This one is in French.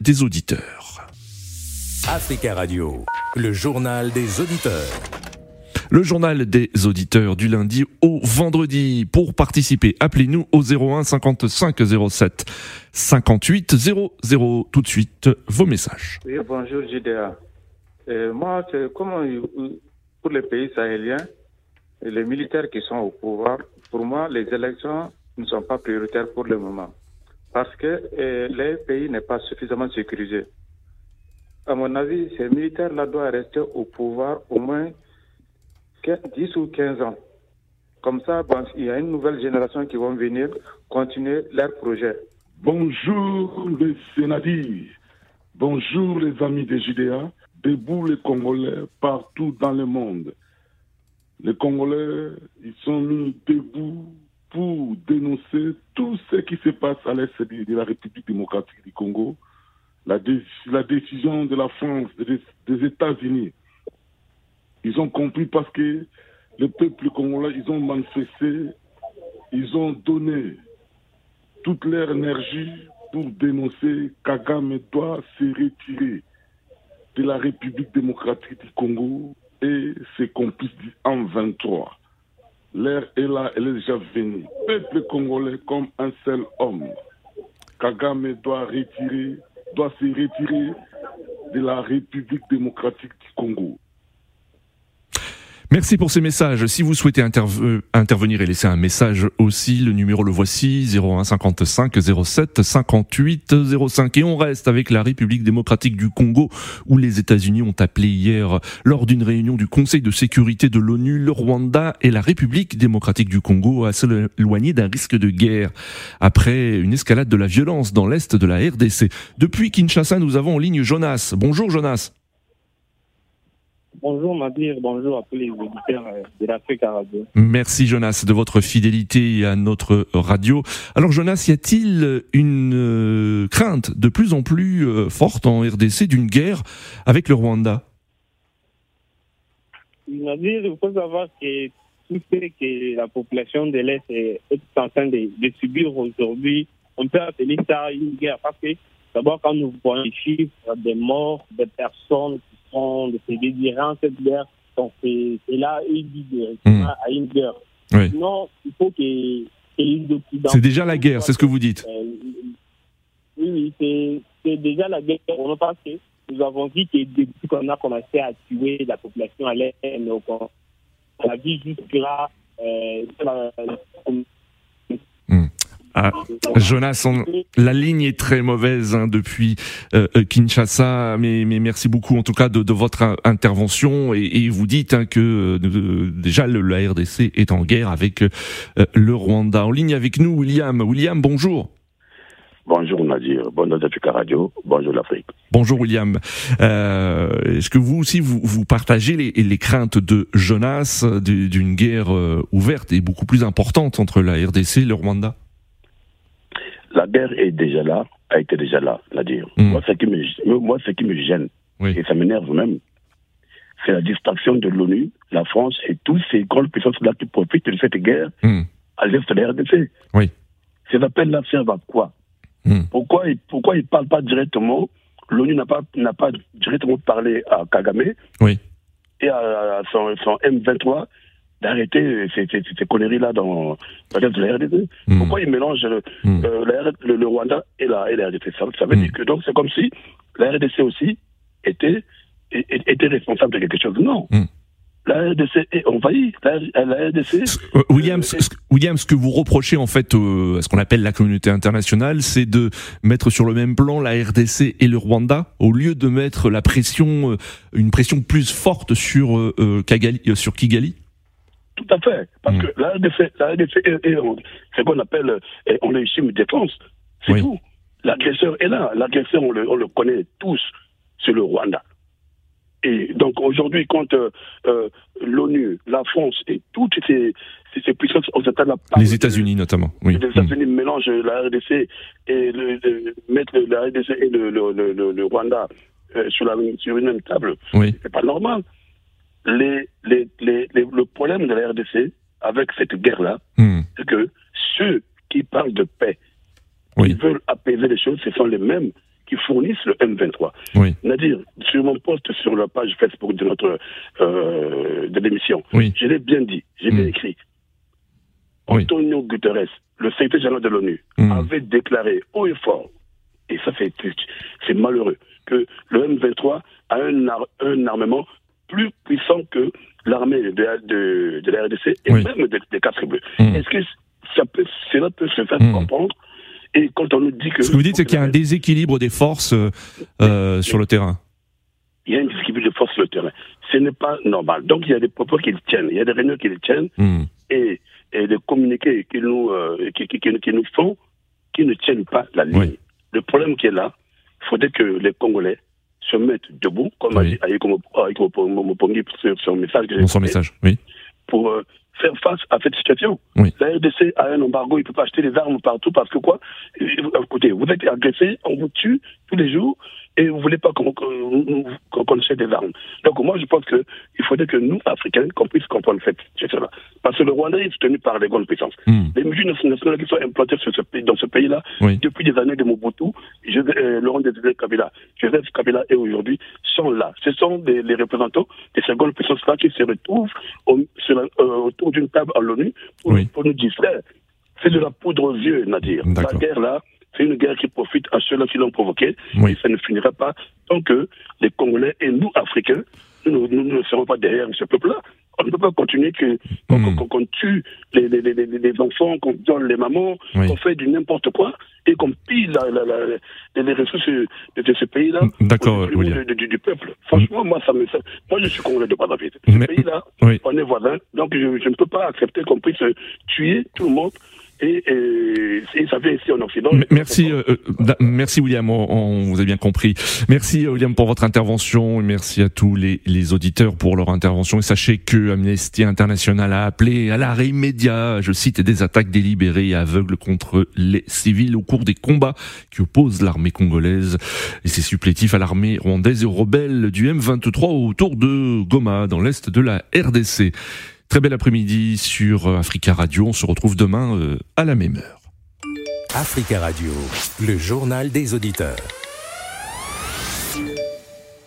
des auditeurs. Africa Radio, le journal des auditeurs. Le journal des auditeurs du lundi au vendredi. Pour participer, appelez-nous au 01 55 07 58 00. Tout de suite, vos messages. Oui, bonjour JDA. Euh, moi, c'est comment pour les pays sahéliens, les militaires qui sont au pouvoir, pour moi, les élections ne sont pas prioritaires pour le moment parce que euh, le pays n'est pas suffisamment sécurisé. À mon avis, ces militaires-là doivent rester au pouvoir au moins 10 ou 15 ans. Comme ça, il y a une nouvelle génération qui va venir continuer leur projet. Bonjour les sénateurs, bonjour les amis des Judéa, debout les Congolais partout dans le monde. Les Congolais, ils sont mis debout pour dénoncer tout ce qui se passe à l'est de la République démocratique du Congo, la, décision de la France, des, États-Unis. Ils ont compris parce que le peuple congolais, ils ont manifesté, ils ont donné toute leur énergie pour dénoncer Kagame doit se retirer de la République démocratique du Congo et ses complices en 23. L'ère est là, elle est déjà venue. Peuple congolais comme un seul homme. Kagame doit retirer, doit se retirer de la République démocratique du Congo. Merci pour ces messages. Si vous souhaitez intervenir et laisser un message aussi, le numéro le voici 01 55 07 58 05 et on reste avec la République démocratique du Congo où les États-Unis ont appelé hier lors d'une réunion du Conseil de sécurité de l'ONU le Rwanda et la République démocratique du Congo à s'éloigner d'un risque de guerre après une escalade de la violence dans l'est de la RDC. Depuis Kinshasa, nous avons en ligne Jonas. Bonjour Jonas. Bonjour Nadir, bonjour à tous les auditeurs euh, de l'Afrique Radio. Merci Jonas de votre fidélité à notre radio. Alors Jonas, y a-t-il une euh, crainte de plus en plus euh, forte en RDC d'une guerre avec le Rwanda? Nadir, il faut savoir que tout ce que la population de l'Est est, en train de, de subir aujourd'hui, on peut appeler ça une guerre parce que d'abord quand nous voyons les chiffres des morts, des personnes de se désirer cette guerre. Donc, c'est là il dit hmm. à une guerre. Oui. Sinon, il faut que, C'est déjà la guerre, c'est ce que vous dites. Euh, oui, oui, c'est déjà la guerre. On pense que nous avons dit que depuis qu'on a commencé à tuer la population à l'air, la vie jusque-là, euh, ah, Jonas, la ligne est très mauvaise hein, depuis euh, euh, Kinshasa, mais, mais, merci beaucoup en tout cas de, de votre intervention et, et vous dites hein, que euh, déjà le, la RDC est en guerre avec le Rwanda. En ligne avec nous, William. William, bonjour. Bonjour Nadir, bonjour Africa Radio, bonjour l'Afrique. Bonjour William. Est-ce que vous aussi vous, vous partagez les, les, craintes de Jonas d'une guerre ouverte et beaucoup plus importante entre la RDC et le Rwanda? La guerre est déjà là, a été déjà là, la dire. Mm. Moi, ce qui me, moi, ce qui me gêne, et ça m'énerve même, c'est la distraction de l'ONU, la France et toutes ces grandes puissances-là qui profitent de cette guerre mm. à l'est de la RDC. Oui. Ces appels-là servent à quoi? Mm. Pourquoi, pourquoi ils ne parlent pas directement? L'ONU n'a pas, n'a pas directement parlé à Kagame oui. et à, son, son M23 d'arrêter ces, ces, ces conneries-là dans la RDC. Hmm. Pourquoi ils mélangent le, hmm. euh, le, Rwanda et la, et la RDC ça, ça, veut hmm. dire que donc c'est comme si la RDC aussi était, était responsable de quelque chose. Non. La RDC est envahie. La, RDC. Euh, William, ce, William, ce que vous reprochez en fait euh, à ce qu'on appelle la communauté internationale, c'est de mettre sur le même plan la RDC et le Rwanda au lieu de mettre la pression, une pression plus forte sur Kigali, sur Kigali. Tout à fait. Parce mm. que la RDC, la RDC est, ce qu'on appelle, on légitime défense. C'est tout. L'agresseur est là. L'agresseur, on le, on le connaît tous. C'est le Rwanda. Et donc aujourd'hui, quand euh, euh, l'ONU, la France et toutes ces, ces, puissances occidentales... Les États-Unis notamment, oui. Les États-Unis mm. mélangent la RDC et le, mettent la RDC et le, le, Rwanda euh, sur, la, sur une même table. Oui. C'est pas normal les, les, les, le problème de la RDC avec cette guerre-là, hmm. c'est que ceux qui parlent de paix, qui veulent apaiser les choses, ce sont les mêmes qui fournissent le M23. Oui. Nadir, sur mon poste sur la page Facebook de notre euh, de l'émission, Oui. je l'ai bien dit, j'ai bien Mm. écrit. Antonio Guterres, le secrétaire général de l'ONU, Mm. avait déclaré haut et fort, et ça c'est malheureux, que le M23 a un, ar- un armement plus puissant que l'armée de, de, de la RDC et Oui. même des, des quatre bleus. Mm. Est-ce que ça peut, cela peut se faire Mm. comprendre Et quand on nous dit que... Ce que vous dites, c'est qu'il y a un déséquilibre des forces euh, sur le terrain. Il y a un déséquilibre de force sur le terrain. Ce n'est pas normal. Donc il y a des propos qui le tiennent, il y a des réunions qui le tiennent, Hmm. et, et des communiqués qui nous, euh, qui, qui, qui- qui nous font qui ne tiennent pas la ligne. Oui. Le problème qui est là, il faudrait que les Congolais se mettent debout, comme Oui. a dit sur son message que son message, oui. pour euh, faire face à cette situation. Oui. La RDC a un embargo, il ne peut pas acheter des armes partout parce que quoi? Écoutez, vous êtes agressé, on vous tue tous les jours et vous ne voulez pas qu'on achète des armes. Donc moi, je pense qu'il faudrait que nous, Africains, qu'on puisse comprendre cette situation-là. Parce que le Rwanda est soutenu par les grandes puissances. Hmm. Les mesures nationales qui sont implantées sur ce pays, dans ce pays-là Oui. depuis des années de Mobutu, je, euh, Laurent Désiré Kabila, Joseph Kabila et aujourd'hui sont là. Ce sont des, les représentants de ces grandes puissances-là qui se retrouvent au- sur la- euh, autour d'une table à l'ONU pour, Oui. pour nous distraire. C'est de la poudre aux yeux, Nadir. La guerre là, c'est une guerre qui profite à ceux-là qui l'ont provoquée. Oui. Et ça ne finira pas tant que les Congolais et nous, Africains, nous, nous- nous ne serons pas derrière ce peuple-là. On ne peut pas continuer que- Hmm. qu'on- tue les, les- les- les- les enfants, qu'on viole les mamans, Oui. qu'on fait du n'importe quoi et qu'on pille la- la- la- les- ressources de, de ce pays-là D'accord, William. de- de- du peuple. Franchement, moi, ça me, ça- moi, je suis congolais de vie. Ce pays-là, oui. on est voisins, donc je, je ne peux pas accepter qu'on puisse tuer tout le monde et, et, et ça ici en Occident. Merci, euh, euh, merci William, on, on vous a bien compris. Merci euh, William pour votre intervention et merci à tous les, les auditeurs pour leur intervention. Et sachez que Amnesty International a appelé à l'arrêt immédiat, je cite, des attaques délibérées et aveugles contre les civils au cours des combats qui opposent l'armée congolaise et ses supplétifs à l'armée rwandaise et aux rebelles du M23 autour de Goma, dans l'est de la RDC. Très bel après-midi sur Africa Radio. On se retrouve demain euh, à la même heure. Africa Radio, le journal des auditeurs.